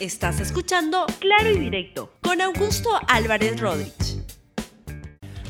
Estás escuchando Claro y Directo con Augusto Álvarez Rodríguez.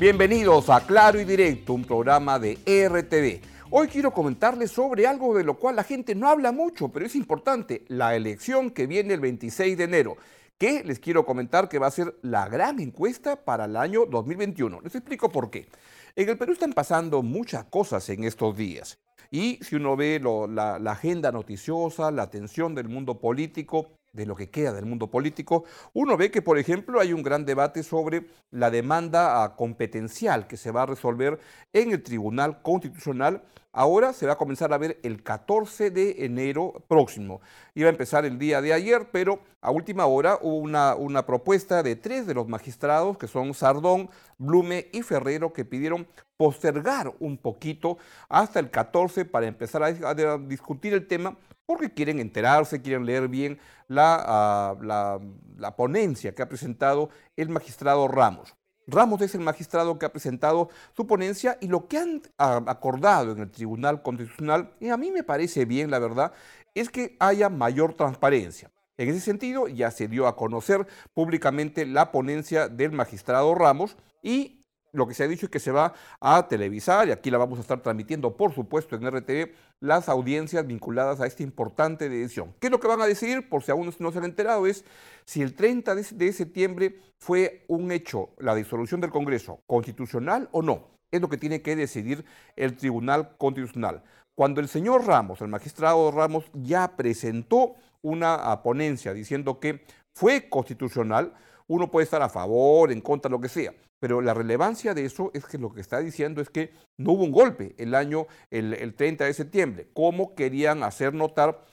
Bienvenidos a Claro y Directo, un programa de RTV. Hoy quiero comentarles sobre algo de lo cual la gente no habla mucho, pero es importante, la elección que viene el 26 de enero que les quiero comentar que va a ser la gran encuesta para el año 2021. Les explico por qué. En el Perú están pasando muchas cosas en estos días. Y si uno ve la, la agenda noticiosa, la atención del mundo político, de lo que queda del mundo político, uno ve que, por ejemplo, hay un gran debate sobre la demanda ah, competencial que se va a resolver en el Tribunal Constitucional. Ahora se va a comenzar a ver el 14 de enero próximo. Iba a empezar el día de ayer, pero a última hora hubo una, una propuesta de tres de los magistrados, que son Sardón, Blume y Ferrero, que pidieron postergar un poquito hasta el 14 para empezar a discutir el tema porque quieren enterarse, quieren leer bien ah, la, la, ponencia que ha presentado el magistrado Ramos. Ramos es el magistrado que ha presentado su ponencia y lo que han ah, acordado en el Tribunal Constitucional, y a mí me parece bien, la verdad, es que haya mayor transparencia. En ese sentido, ya se dio a conocer públicamente la ponencia del magistrado Ramos y lo que se ha dicho es que se va a televisar, y aquí la vamos a estar transmitiendo, por supuesto, en RTV, las audiencias vinculadas a esta importante decisión. ¿Qué es lo que van a decidir? Por si aún no se han enterado, es si el 30 de septiembre fue un hecho, la disolución del Congreso, constitucional o no. Es lo que tiene que decidir el Tribunal Constitucional. Cuando el señor Ramos, el magistrado Ramos, ya presentó una ponencia diciendo que fue constitucional, uno puede estar a favor, en contra, lo que sea. Pero la relevancia de eso es que lo que está diciendo es que no hubo un golpe el año, el, 30 de septiembre, como querían hacer notar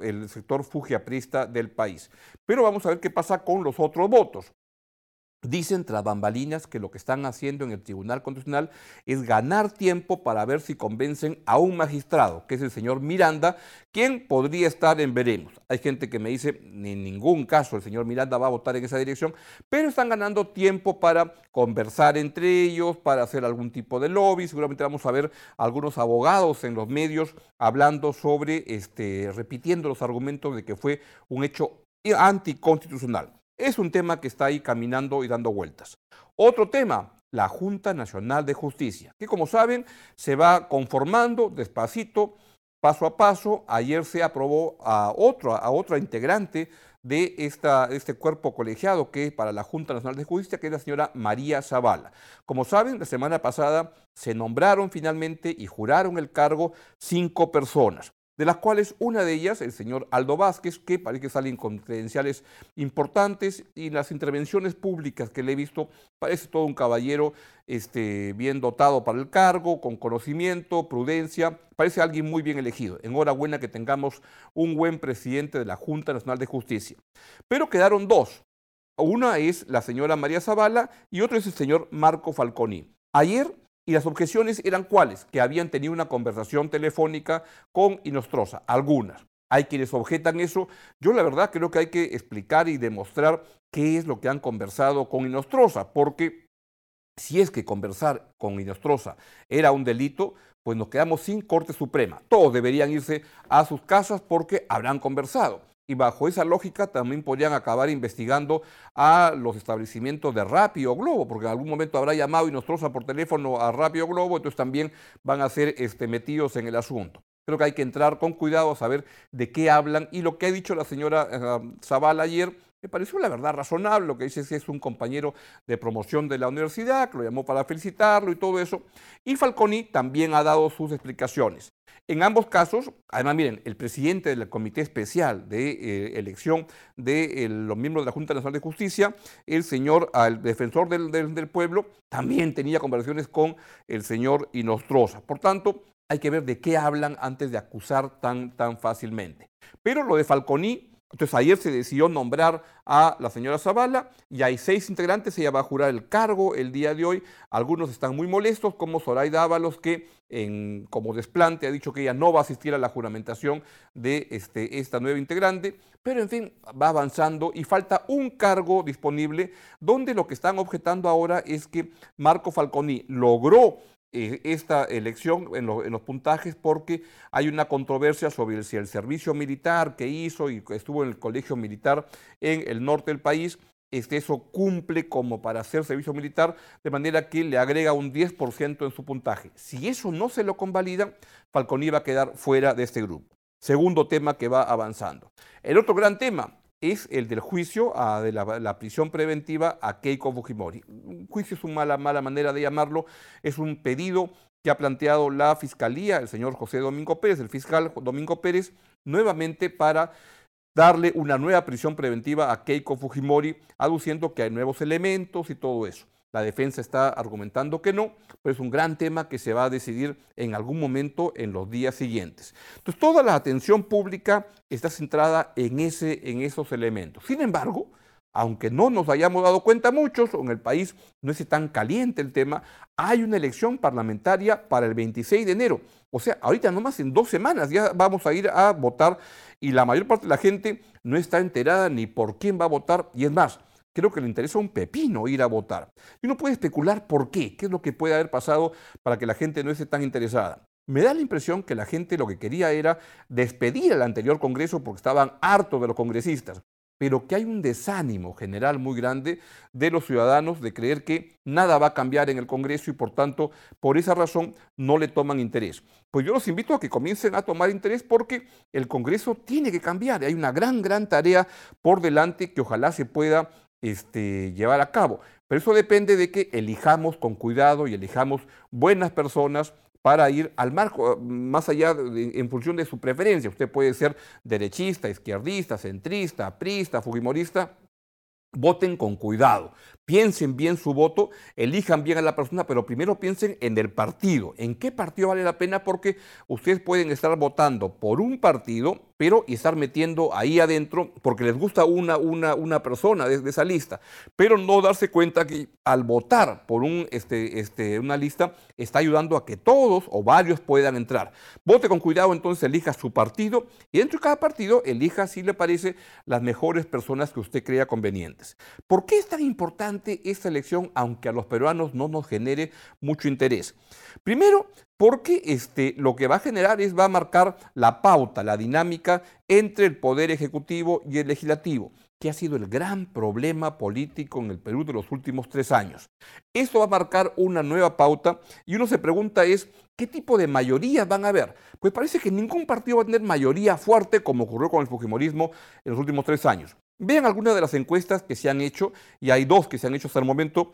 el sector fujiaprista del país. Pero vamos a ver qué pasa con los otros votos. Dicen tras bambalinas que lo que están haciendo en el Tribunal Constitucional es ganar tiempo para ver si convencen a un magistrado, que es el señor Miranda, quien podría estar en veremos. Hay gente que me dice, en ningún caso el señor Miranda va a votar en esa dirección, pero están ganando tiempo para conversar entre ellos, para hacer algún tipo de lobby. Seguramente vamos a ver algunos abogados en los medios hablando sobre, este, repitiendo los argumentos de que fue un hecho anticonstitucional. Es un tema que está ahí caminando y dando vueltas. Otro tema, la Junta Nacional de Justicia, que como saben se va conformando despacito, paso a paso. Ayer se aprobó a, otro, a otra integrante de esta, este cuerpo colegiado que es para la Junta Nacional de Justicia, que es la señora María Zavala. Como saben, la semana pasada se nombraron finalmente y juraron el cargo cinco personas de las cuales una de ellas, el señor Aldo Vázquez, que parece que salen con credenciales importantes y las intervenciones públicas que le he visto, parece todo un caballero este, bien dotado para el cargo, con conocimiento, prudencia, parece alguien muy bien elegido. Enhorabuena que tengamos un buen presidente de la Junta Nacional de Justicia. Pero quedaron dos. Una es la señora María Zavala y otro es el señor Marco Falconi. Ayer y las objeciones eran cuáles? Que habían tenido una conversación telefónica con Inostroza, algunas. Hay quienes objetan eso. Yo la verdad creo que hay que explicar y demostrar qué es lo que han conversado con Inostroza, porque si es que conversar con Inostroza era un delito, pues nos quedamos sin Corte Suprema. Todos deberían irse a sus casas porque habrán conversado y bajo esa lógica también podrían acabar investigando a los establecimientos de Rápido Globo, porque en algún momento habrá llamado y Nostroza por teléfono a Rápido Globo, entonces también van a ser este, metidos en el asunto. Creo que hay que entrar con cuidado a saber de qué hablan y lo que ha dicho la señora eh, Zavala ayer me pareció la verdad razonable, lo que dice es que es un compañero de promoción de la universidad, que lo llamó para felicitarlo y todo eso. Y Falconi también ha dado sus explicaciones. En ambos casos, además miren, el presidente del Comité Especial de eh, Elección de eh, los miembros de la Junta Nacional de Justicia, el señor, el defensor del, del pueblo, también tenía conversaciones con el señor Inostroza. Por tanto, hay que ver de qué hablan antes de acusar tan, tan fácilmente. Pero lo de Falconi entonces ayer se decidió nombrar a la señora Zavala y hay seis integrantes, ella va a jurar el cargo el día de hoy. Algunos están muy molestos, como Zoraida Ábalos, que como desplante ha dicho que ella no va a asistir a la juramentación de este, esta nueva integrante, pero en fin, va avanzando y falta un cargo disponible donde lo que están objetando ahora es que Marco Falconi logró eh, esta elección en, los puntajes porque hay una controversia sobre si el servicio militar que hizo y estuvo en el colegio militar en el norte del país este, eso cumple como para hacer servicio militar, de manera que le agrega un 10% en su puntaje. Si eso no se lo convalida, Falconi va a quedar fuera de este grupo. Segundo tema que va avanzando. El otro gran tema es el del juicio de la, prisión preventiva a Keiko Fujimori. Un juicio es una mala, mala manera de llamarlo, es un pedido que ha planteado la Fiscalía, el señor José Domingo Pérez, el fiscal Domingo Pérez, nuevamente para darle una nueva prisión preventiva a Keiko Fujimori, aduciendo que hay nuevos elementos y todo eso. La defensa está argumentando que no, pero es un gran tema que se va a decidir en algún momento en los días siguientes. Entonces, toda la atención pública está centrada en, ese, en esos elementos. Sin embargo, aunque no nos hayamos dado cuenta muchos, o en el país no es tan caliente el tema, hay una elección parlamentaria para el 26 de enero. O sea, ahorita nomás en dos semanas ya vamos a ir a votar y la mayor parte de la gente no está enterada ni por quién va a votar y es más, creo que le interesa un pepino ir a votar. Y uno puede especular por qué, qué es lo que puede haber pasado para que la gente no esté tan interesada. Me da la impresión que la gente lo que quería era despedir al anterior Congreso porque estaban hartos de los congresistas pero que hay un desánimo general muy grande de los ciudadanos de creer que nada va a cambiar en el Congreso y por tanto por esa razón no le toman interés. Pues yo los invito a que comiencen a tomar interés porque el Congreso tiene que cambiar. Hay una gran, gran tarea por delante que ojalá se pueda este, llevar a cabo. Pero eso depende de que elijamos con cuidado y elijamos buenas personas para ir al marco, más allá en función de su preferencia. Usted puede ser derechista, izquierdista, centrista, prista, fujimorista. Voten con cuidado, piensen bien su voto, elijan bien a la persona, pero primero piensen en el partido, en qué partido vale la pena, porque ustedes pueden estar votando por un partido pero y estar metiendo ahí adentro porque les gusta una, una, una persona de, esa lista, pero no darse cuenta que al votar por un, este, este, una lista está ayudando a que todos o varios puedan entrar. Vote con cuidado, entonces elija su partido y dentro de cada partido elija, si le parece, las mejores personas que usted crea convenientes. ¿Por qué es tan importante esta elección, aunque a los peruanos no nos genere mucho interés? Primero, porque este, lo que va a generar es, va a marcar la pauta, la dinámica entre el Poder Ejecutivo y el Legislativo, que ha sido el gran problema político en el Perú de los últimos tres años. Esto va a marcar una nueva pauta y uno se pregunta es, ¿qué tipo de mayoría van a haber? Pues parece que ningún partido va a tener mayoría fuerte como ocurrió con el Fujimorismo en los últimos tres años. Vean algunas de las encuestas que se han hecho, y hay dos que se han hecho hasta el momento,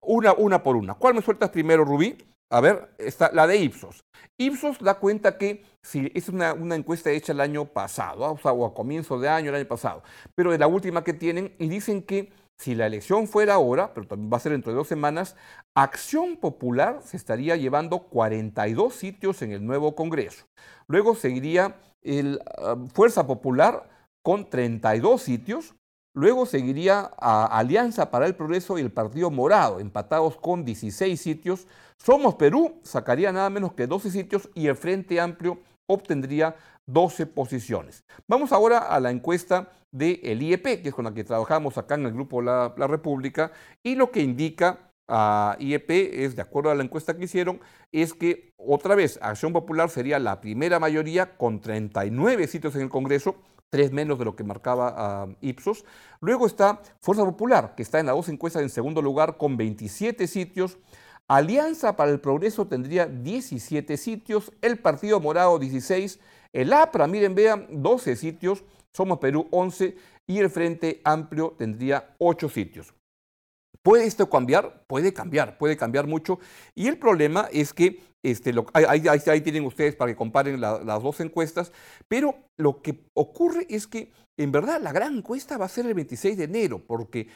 una, una por una. ¿Cuál me sueltas primero, Rubí? A ver, está la de Ipsos. Ipsos da cuenta que si es una, encuesta hecha el año pasado, ¿ah? o, a comienzo de año, el año pasado, pero de la última que tienen, y dicen que si la elección fuera ahora, pero también va a ser dentro de dos semanas, Acción Popular se estaría llevando 42 sitios en el nuevo Congreso. Luego seguiría el, ah, Fuerza Popular con 32 sitios, Luego seguiría a Alianza para el Progreso y el Partido Morado, empatados con 16 sitios. Somos Perú sacaría nada menos que 12 sitios y el Frente Amplio obtendría 12 posiciones. Vamos ahora a la encuesta del IEP, que es con la que trabajamos acá en el grupo la, la República, y lo que indica a IEP es, de acuerdo a la encuesta que hicieron, es que otra vez Acción Popular sería la primera mayoría con 39 sitios en el Congreso, tres menos de lo que marcaba Ipsos. Luego está Fuerza Popular, que está en las dos encuestas en segundo lugar con 27 sitios. Alianza para el Progreso tendría 17 sitios, el Partido Morado 16, el APRA, miren, vean, 12 sitios, Somos Perú 11 y el Frente Amplio tendría 8 sitios. ¿Puede esto cambiar? Puede cambiar, puede cambiar mucho. Y el problema es que, este, ahí, tienen ustedes para que comparen las dos encuestas, pero lo que ocurre es que en verdad la gran encuesta va a ser el 26 de enero, porque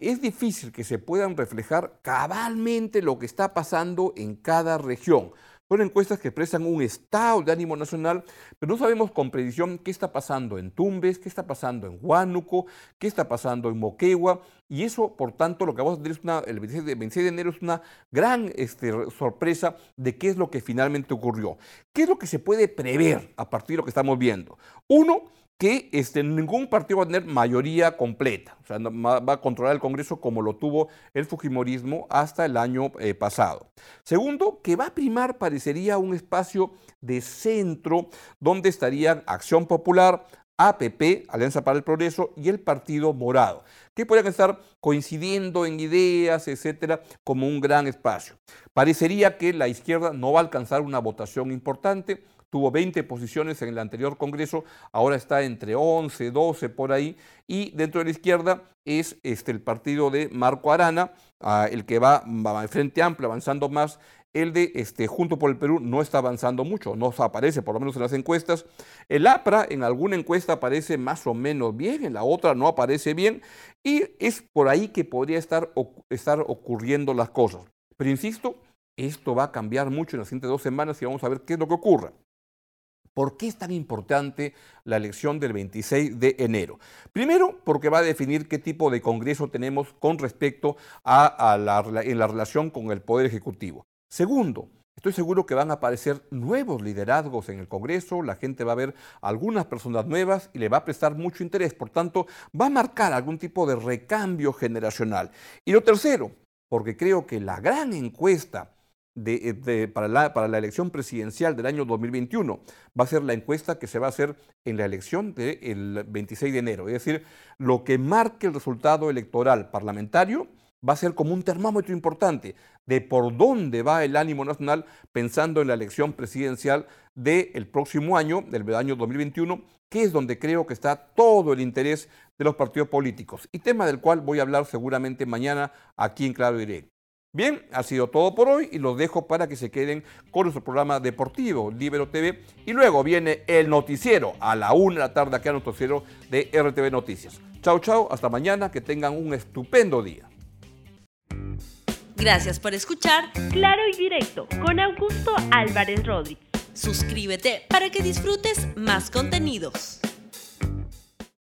es difícil que se puedan reflejar cabalmente lo que está pasando en cada región. Son encuestas que expresan un estado de ánimo nacional, pero no sabemos con precisión qué está pasando en Tumbes, qué está pasando en Huánuco, qué está pasando en Moquegua, y eso, por tanto, lo que vamos a tener es una, el 26 de, enero es una gran este, sorpresa de qué es lo que finalmente ocurrió. ¿Qué es lo que se puede prever a partir de lo que estamos viendo? Uno, que este, ningún partido va a tener mayoría completa, o sea, va a controlar el Congreso como lo tuvo el Fujimorismo hasta el año eh, pasado. Segundo, que va a primar, parecería, un espacio de centro donde estarían Acción Popular, APP, Alianza para el Progreso, y el Partido Morado, que podrían estar coincidiendo en ideas, etcétera, como un gran espacio. Parecería que la izquierda no va a alcanzar una votación importante, tuvo 20 posiciones en el anterior Congreso, ahora está entre 11, 12 por ahí, y dentro de la izquierda es este, el partido de Marco Arana, ah, el que va, va Frente Amplio avanzando más, el de este, Junto por el Perú no está avanzando mucho, no aparece por lo menos en las encuestas. El APRA en alguna encuesta aparece más o menos bien, en la otra no aparece bien, y es por ahí que podría estar, estar ocurriendo las cosas. Pero insisto, esto va a cambiar mucho en las siguientes dos semanas y vamos a ver qué es lo que ocurra. ¿Por qué es tan importante la elección del 26 de enero? Primero, porque va a definir qué tipo de Congreso tenemos con respecto a, la, en la relación con el Poder Ejecutivo. Segundo, estoy seguro que van a aparecer nuevos liderazgos en el Congreso, la gente va a ver algunas personas nuevas y le va a prestar mucho interés, por tanto, va a marcar algún tipo de recambio generacional. Y lo tercero, porque creo que la gran encuesta eh, para, la, elección presidencial del año 2021 va a ser la encuesta que se va a hacer en la elección del 26 de enero. Es decir, lo que marque el resultado electoral parlamentario va a ser como un termómetro importante de por dónde va el ánimo nacional pensando en la elección presidencial del próximo año, del año 2021, que es donde creo que está todo el interés de los partidos políticos y tema del cual voy a hablar seguramente mañana aquí en Claro Directo. Bien, ha sido todo por hoy y los dejo para que se queden con nuestro programa deportivo Libero TV y luego viene el noticiero a la una de la tarde aquí al noticiero de RTV Noticias. Chao, chao, hasta mañana, que tengan un estupendo día. Gracias por escuchar Claro y Directo con Augusto Álvarez Rodríguez. Suscríbete para que disfrutes más contenidos.